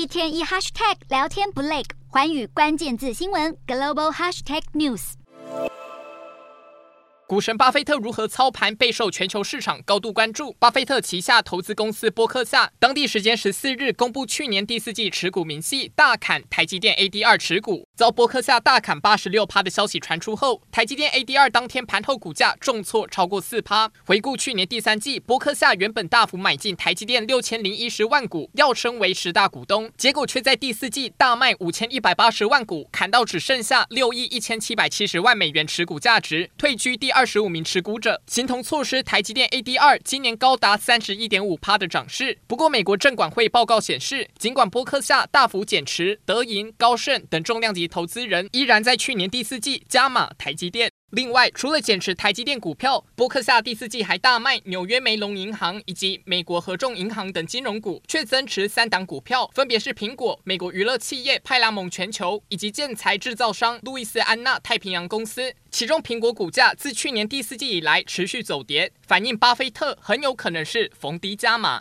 一天一 hashtag 聊天不累，环宇关键字新闻 global hashtag news。股神巴菲特如何操盘备受全球市场高度关注。巴菲特旗下投资公司波克夏，当地时间十四日公布去年第四季持股明细，大砍台积电 ADR 持股，遭波克夏大砍八十六趴的消息传出后，台积电 ADR 当天盘后股价重挫超过四趴。回顾去年第三季，波克夏原本大幅买进台积电六千零一十万股，要升为十大股东，结果却在第四季大卖五千一百八十万股，砍到只剩下六亿一千七百七十万美元持股价值，退居第二。十五名持股者，形同错失台积电 ADR 今年高达三十一点五趴的涨势。不过，美国证管会报告显示，尽管波克夏大幅减持德银、高盛等重量级投资人，依然在去年第四季加码台积电。另外，除了减持台积电股票，伯克夏第四季还大卖纽约梅隆银行以及美国合众银行等金融股，却增持三档股票，分别是苹果、美国娱乐企业派拉蒙全球以及建材制造商路易斯安那太平洋公司。其中，苹果股价自去年第四季以来持续走跌，反映巴菲特很有可能是逢低加码。